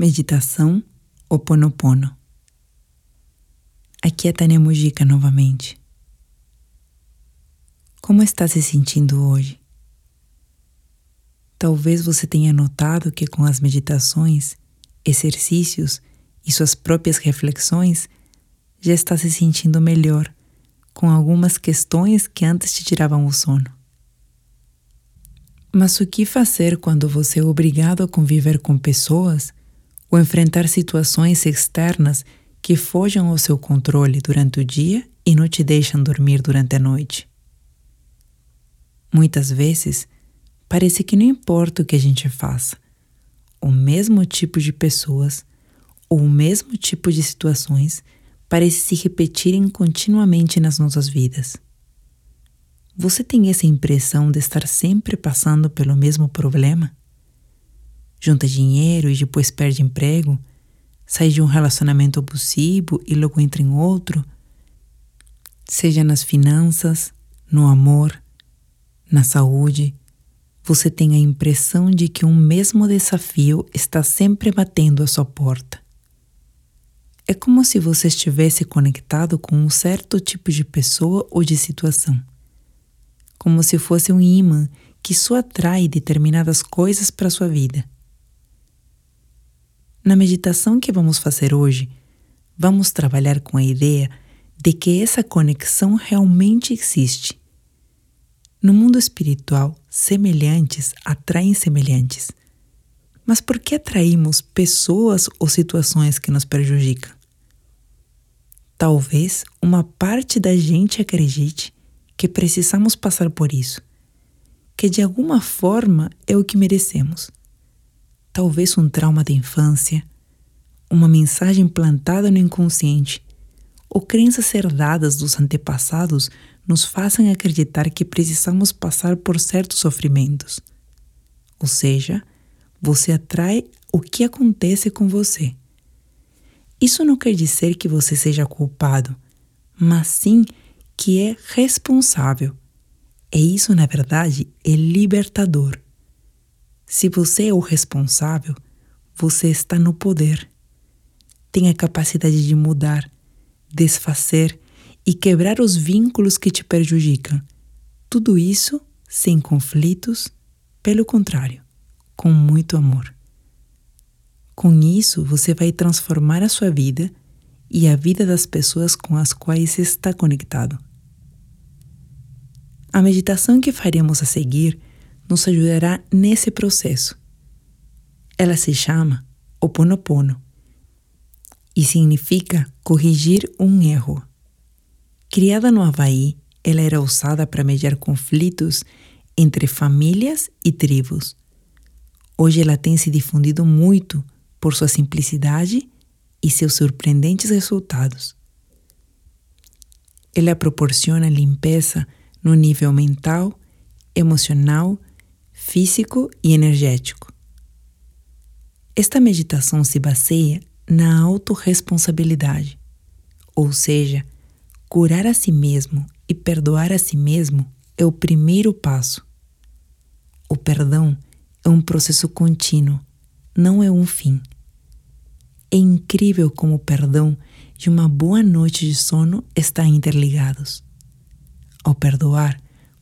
Meditação Oponopono. Aqui é Tânia Mujica novamente. Como está se sentindo hoje? Talvez você tenha notado que com as meditações, exercícios e suas próprias reflexões já está se sentindo melhor com algumas questões que antes te tiravam o sono. Mas o que fazer quando você é obrigado a conviver com pessoas ou enfrentar situações externas que fogem ao seu controle durante o dia e não te deixam dormir durante a noite. Muitas vezes, parece que não importa o que a gente faça, o mesmo tipo de pessoas ou o mesmo tipo de situações parece se repetirem continuamente nas nossas vidas. Você tem essa impressão de estar sempre passando pelo mesmo problema? Junta dinheiro e depois perde emprego, sai de um relacionamento abusivo e logo entra em outro, seja nas finanças, no amor, na saúde, você tem a impressão de que um mesmo desafio está sempre batendo à sua porta. É como se você estivesse conectado com um certo tipo de pessoa ou de situação. Como se fosse um imã que só atrai determinadas coisas para sua vida. Na meditação que vamos fazer hoje, vamos trabalhar com a ideia de que essa conexão realmente existe. No mundo espiritual, semelhantes atraem semelhantes. Mas por que atraímos pessoas ou situações que nos prejudicam? Talvez uma parte da gente acredite que precisamos passar por isso, que de alguma forma é o que merecemos talvez um trauma da infância, uma mensagem plantada no inconsciente ou crenças herdadas dos antepassados nos façam acreditar que precisamos passar por certos sofrimentos. Ou seja, você atrai o que acontece com você. Isso não quer dizer que você seja culpado, mas sim que é responsável. E isso, na verdade, é libertador. Se você é o responsável, você está no poder. Tem a capacidade de mudar, desfazer e quebrar os vínculos que te prejudicam. Tudo isso sem conflitos, pelo contrário, com muito amor. Com isso, você vai transformar a sua vida e a vida das pessoas com as quais está conectado. A meditação que faremos a seguir nos ajudará nesse processo. Ela se chama Oponopono e significa corrigir um erro. Criada no Havaí, ela era usada para mediar conflitos entre famílias e tribos. Hoje ela tem se difundido muito por sua simplicidade e seus surpreendentes resultados. Ela proporciona limpeza no nível mental, emocional físico e energético. Esta meditação se baseia na autorresponsabilidade, ou seja, curar a si mesmo e perdoar a si mesmo é o primeiro passo. O perdão é um processo contínuo, não é um fim. É incrível como o perdão e uma boa noite de sono estão interligados. Ao perdoar,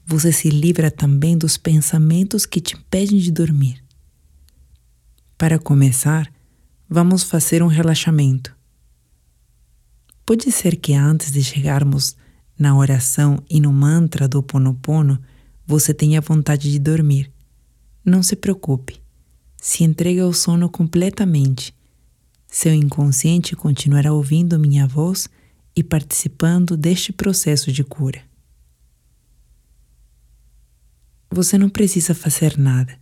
você se livra também dos pensamentos que te impedem de dormir. Para começar, vamos fazer um relaxamento. Pode ser que antes de chegarmos na oração e no mantra do Ponopono, você tenha vontade de dormir. Não se preocupe. Se entregue ao sono completamente. Seu inconsciente continuará ouvindo minha voz e participando deste processo de cura. Você não precisa fazer nada.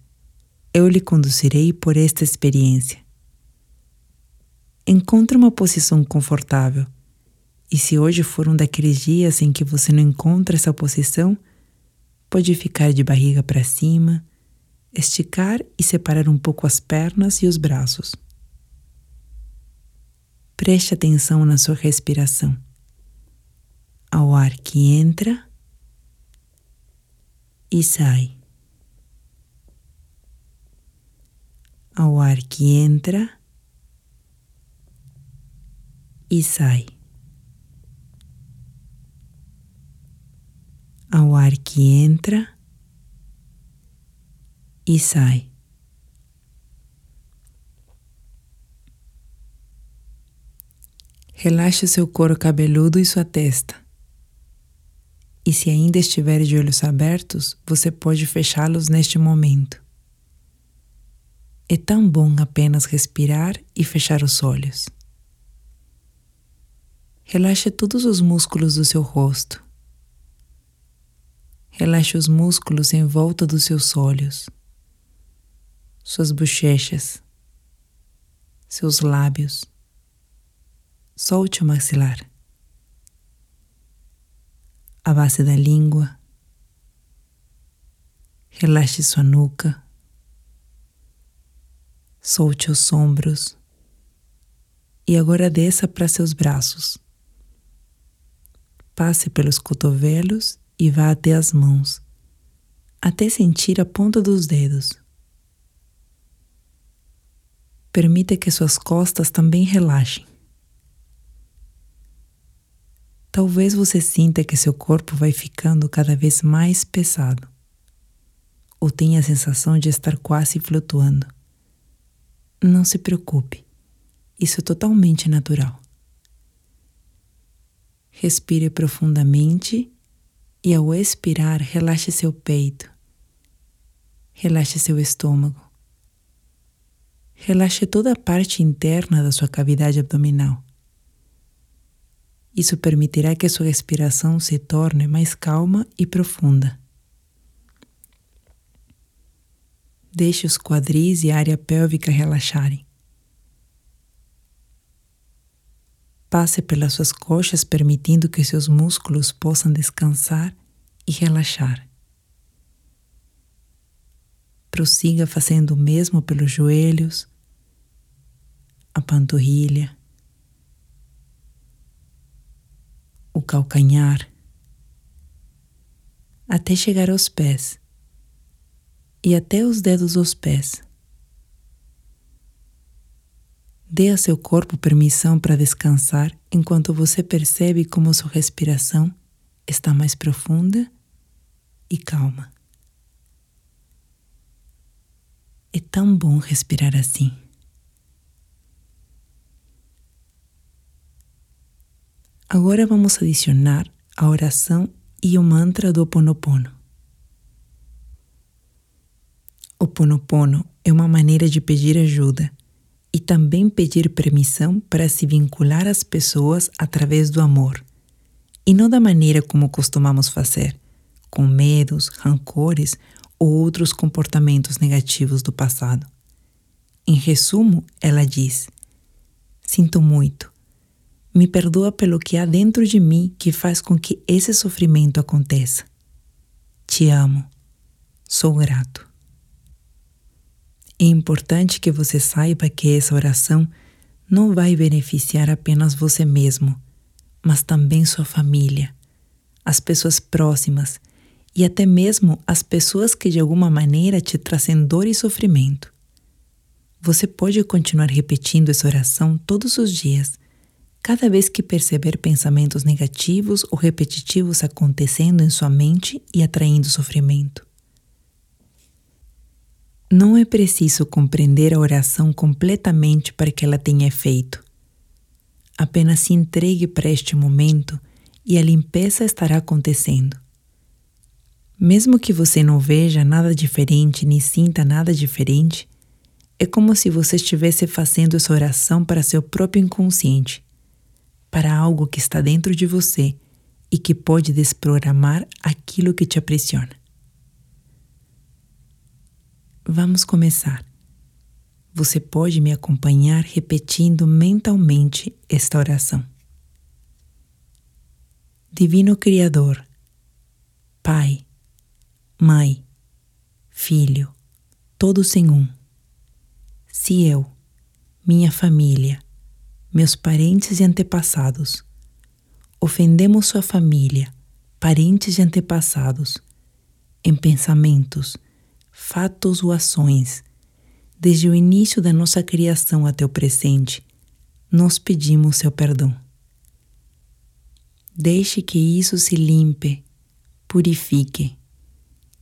Eu lhe conduzirei por esta experiência. Encontre uma posição confortável. E se hoje for um daqueles dias em que você não encontra essa posição, pode ficar de barriga para cima, esticar e separar um pouco as pernas e os braços. Preste atenção na sua respiração. Ao ar que entra e sai. Ao ar que entra e sai. Ao ar que entra e sai. Relaxe seu couro cabeludo e sua testa. E se ainda estiver de olhos abertos, você pode fechá-los neste momento. É tão bom apenas respirar e fechar os olhos. Relaxe todos os músculos do seu rosto. Relaxe os músculos em volta dos seus olhos, suas bochechas, seus lábios. Solte o maxilar, a base da língua. Relaxe sua nuca. Solte os ombros. E agora desça para seus braços. Passe pelos cotovelos e vá até as mãos, até sentir a ponta dos dedos. Permita que suas costas também relaxem. Talvez você sinta que seu corpo vai ficando cada vez mais pesado, ou tenha a sensação de estar quase flutuando. Não se preocupe, isso é totalmente natural. Respire profundamente e, ao expirar, relaxe seu peito, relaxe seu estômago, relaxe toda a parte interna da sua cavidade abdominal. Isso permitirá que sua respiração se torne mais calma e profunda. Deixe os quadris e a área pélvica relaxarem. Passe pelas suas coxas, permitindo que seus músculos possam descansar e relaxar. Prossiga fazendo o mesmo pelos joelhos, a panturrilha, o calcanhar, até chegar aos pés e até os dedos dos pés. Dê a seu corpo permissão para descansar enquanto você percebe como sua respiração está mais profunda e calma. É tão bom respirar assim. Agora vamos adicionar a oração e o mantra do Ponopono. O Ponopono é uma maneira de pedir ajuda e também pedir permissão para se vincular às pessoas através do amor, e não da maneira como costumamos fazer, com medos, rancores ou outros comportamentos negativos do passado. Em resumo, ela diz: Sinto muito. Me perdoa pelo que há dentro de mim que faz com que esse sofrimento aconteça. Te amo. Sou grato. É importante que você saiba que essa oração não vai beneficiar apenas você mesmo, mas também sua família, as pessoas próximas e até mesmo as pessoas que de alguma maneira te trazem dor e sofrimento. Você pode continuar repetindo essa oração todos os dias, cada vez que perceber pensamentos negativos ou repetitivos acontecendo em sua mente e atraindo sofrimento. Não é preciso compreender a oração completamente para que ela tenha efeito. Apenas se entregue para este momento e a limpeza estará acontecendo. Mesmo que você não veja nada diferente nem sinta nada diferente, é como se você estivesse fazendo essa oração para seu próprio inconsciente, para algo que está dentro de você e que pode desprogramar aquilo que te aprisiona. Vamos começar. Você pode me acompanhar repetindo mentalmente esta oração. Divino Criador, Pai, Mãe, Filho, todos em um. Se eu, minha família, meus parentes e antepassados, ofendemos sua família, parentes e antepassados, em pensamentos, fatos ou ações, desde o início da nossa criação até o presente, nós pedimos seu perdão. Deixe que isso se limpe, purifique,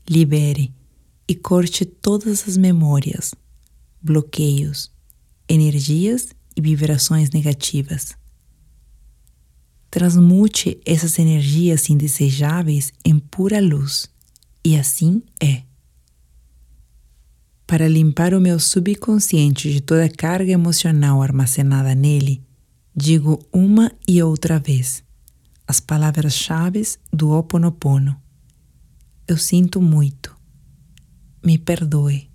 libere e corte todas as memórias, bloqueios, energias e vibrações negativas. Transmute essas energias indesejáveis em pura luz, e assim é. Para limpar o meu subconsciente de toda carga emocional armazenada nele, digo uma e outra vez as palavras-chave do Ho Oponopono. Eu sinto muito. Me perdoe.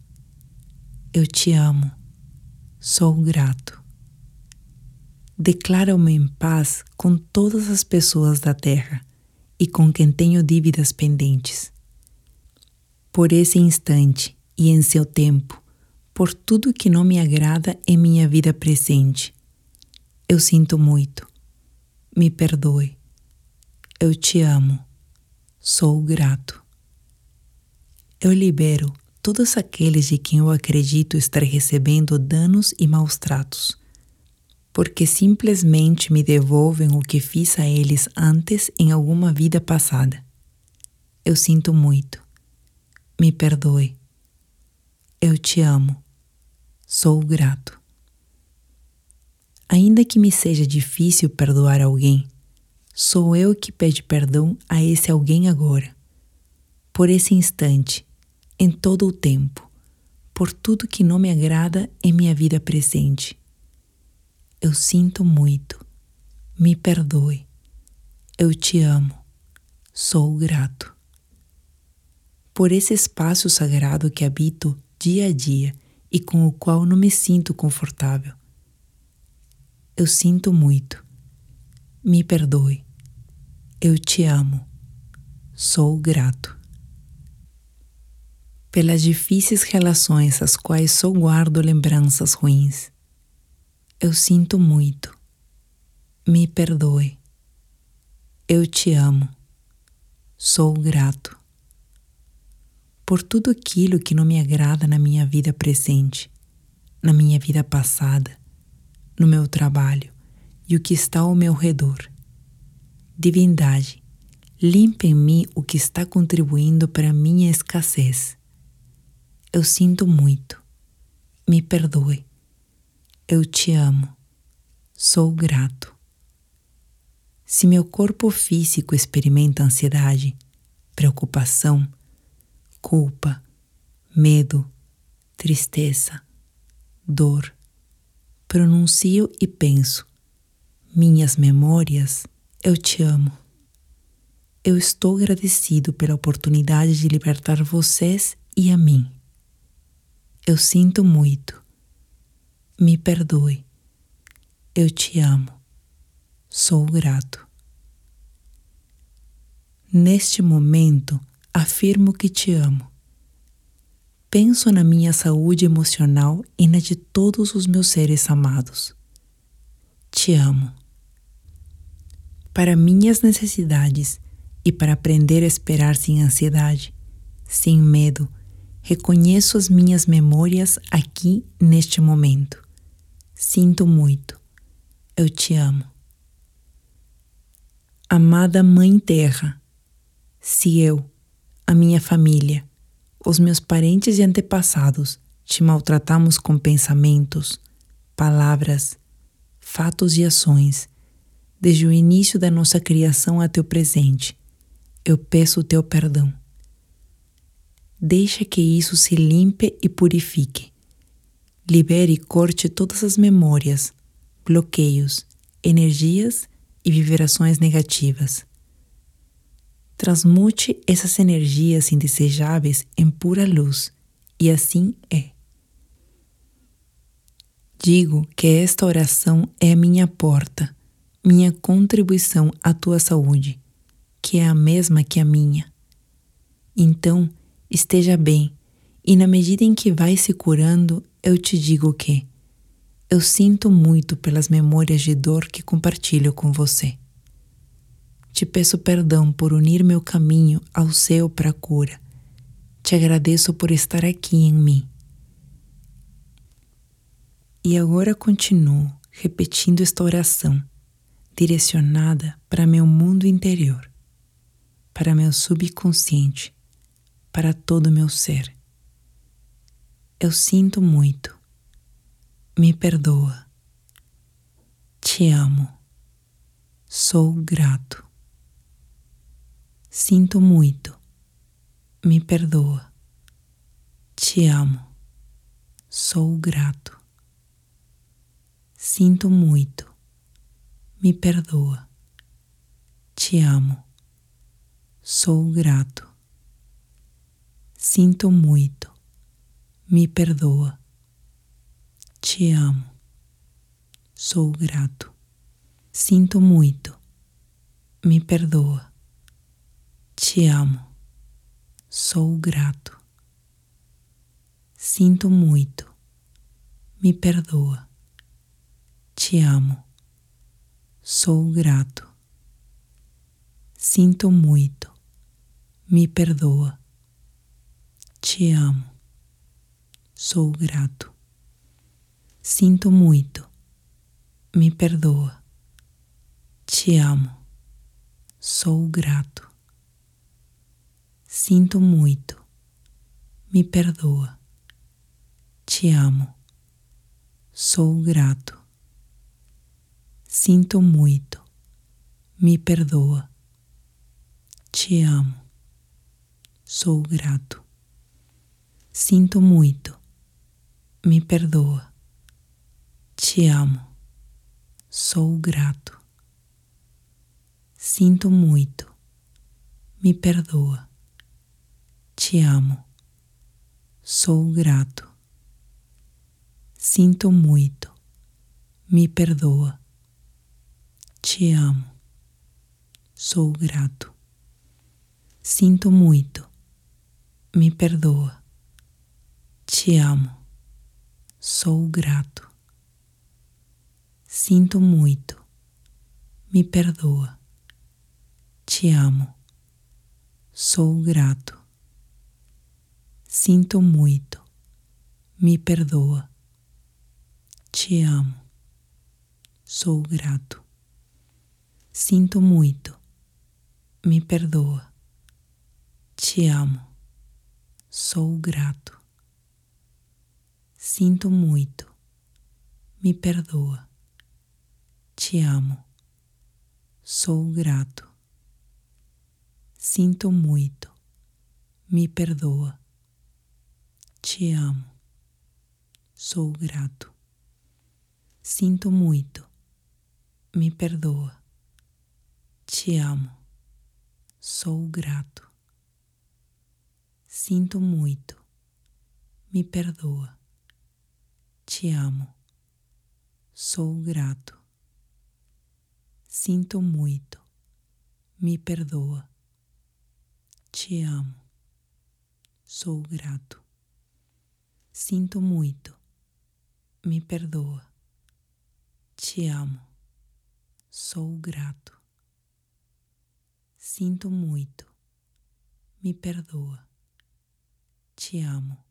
Eu te amo. Sou grato. Declaro-me em paz com todas as pessoas da terra e com quem tenho dívidas pendentes. Por esse instante e em seu tempo, por tudo que não me agrada em minha vida presente. Eu sinto muito. Me perdoe. Eu te amo. Sou grato. Eu libero todos aqueles de quem eu acredito estar recebendo danos e maus tratos, porque simplesmente me devolvem o que fiz a eles antes em alguma vida passada. Eu sinto muito. Me perdoe. Eu te amo. Sou grato. Ainda que me seja difícil perdoar alguém, sou eu que pede perdão a esse alguém agora, por esse instante, em todo o tempo, por tudo que não me agrada em minha vida presente. Eu sinto muito. Me perdoe. Eu te amo. Sou grato. Por esse espaço sagrado que habito dia a dia e com o qual não me sinto confortável. Eu sinto muito. Me perdoe. Eu te amo. Sou grato. Pelas difíceis relações às quais só guardo lembranças ruins. Eu sinto muito. Me perdoe. Eu te amo. Sou grato por tudo aquilo que não me agrada na minha vida presente, na minha vida passada, no meu trabalho e o que está ao meu redor. Divindade, limpe em mim o que está contribuindo para a minha escassez. Eu sinto muito. Me perdoe. Eu te amo. Sou grato. Se meu corpo físico experimenta ansiedade, preocupação, culpa, medo, tristeza, dor. Pronuncio e penso: Minhas memórias, eu te amo. Eu estou agradecido pela oportunidade de libertar vocês e a mim. Eu sinto muito. Me perdoe. Eu te amo. Sou grato. Neste momento, afirmo que te amo. Penso na minha saúde emocional e na de todos os meus seres amados. Te amo. Para minhas necessidades e para aprender a esperar sem ansiedade, sem medo, reconheço as minhas memórias aqui neste momento. Sinto muito. Eu te amo. Amada Mãe Terra, se eu, a minha família, os meus parentes e antepassados te maltratamos com pensamentos, palavras, fatos e ações, desde o início da nossa criação até o presente. Eu peço o teu perdão. Deixa que isso se limpe e purifique. Libere e corte todas as memórias, bloqueios, energias e vibrações negativas. Transmute essas energias indesejáveis em pura luz, e assim é. Digo que esta oração é a minha porta, minha contribuição à tua saúde, que é a mesma que a minha. Então, esteja bem, e na medida em que vai se curando, eu te digo que eu sinto muito pelas memórias de dor que compartilho com você. Te peço perdão por unir meu caminho ao seu para a cura. Te agradeço por estar aqui em mim. E agora continuo repetindo esta oração, direcionada para meu mundo interior, para meu subconsciente, para todo meu ser. Eu sinto muito. Me perdoa. Te amo. Sou grato. Sinto muito. Me perdoa. Te amo. Sou grato. Sinto muito. Me perdoa. Te amo. Sou grato. Sinto muito. Me perdoa. Te amo. Sou grato. Sinto muito. Me perdoa. Te amo. Sou grato. Sinto muito. Me perdoa. Te amo. Sou grato. Sinto muito. Me perdoa. Te amo. Sou grato. Sinto muito. Me perdoa. Te amo. Sou grato. Sinto muito. Me perdoa. Te amo. Sou grato. Sinto muito. Me perdoa. Te amo. Sou grato. Sinto muito. Me perdoa. Te amo. Sou grato. Sinto muito. Me perdoa. Te amo. Sou grato. Sinto muito. Me perdoa. Te amo. Sou grato. Sinto muito. Me perdoa. Te amo. Sou grato. Sinto muito. Me perdoa. Te amo. Sou grato. Sinto muito. Me perdoa. Te amo. Sou grato. Sinto muito. Me perdoa. Te amo. Sou grato. Sinto muito. Me perdoa. Te amo. Sou grato. Sinto muito. Me perdoa. Te amo. Sou grato. Sinto muito. Me perdoa. Te amo. Sou grato. Sinto muito. Me perdoa. Te amo. Sou grato. Sinto muito. Me perdoa. Te amo. Sou grato. Sinto muito. Me perdoa. Te amo. Sou grato. Sinto muito. Me perdoa. Te amo.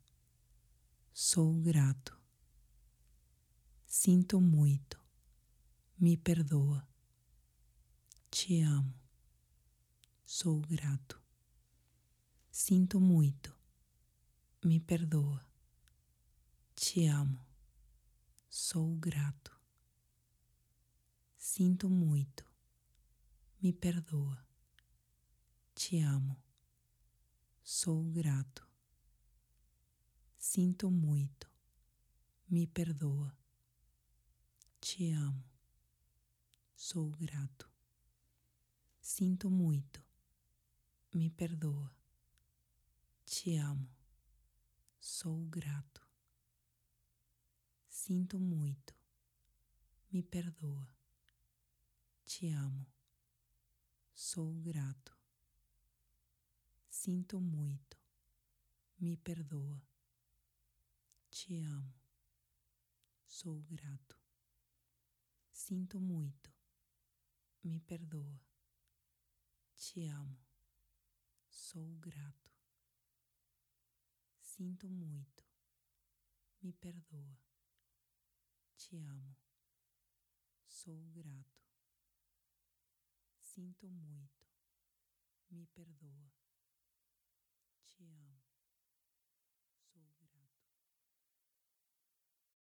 Sou grato. Sinto muito. Me perdoa. Te amo. Sou grato. Sinto muito. Me perdoa. Te amo. Sou grato. Sinto muito. Me perdoa. Te amo. Sou grato. Sinto muito. Me perdoa. Te amo. Sou grato. Sinto muito. Me perdoa. Te amo. Sou grato. Sinto muito. Me perdoa. Te amo. Sou grato. Sinto muito. Me perdoa. Te amo. Sou grato. Sinto muito. Me perdoa. Te amo. Sou grato. Sinto muito. Me perdoa. Te amo. Sou grato. Sinto muito. Me perdoa. Te amo.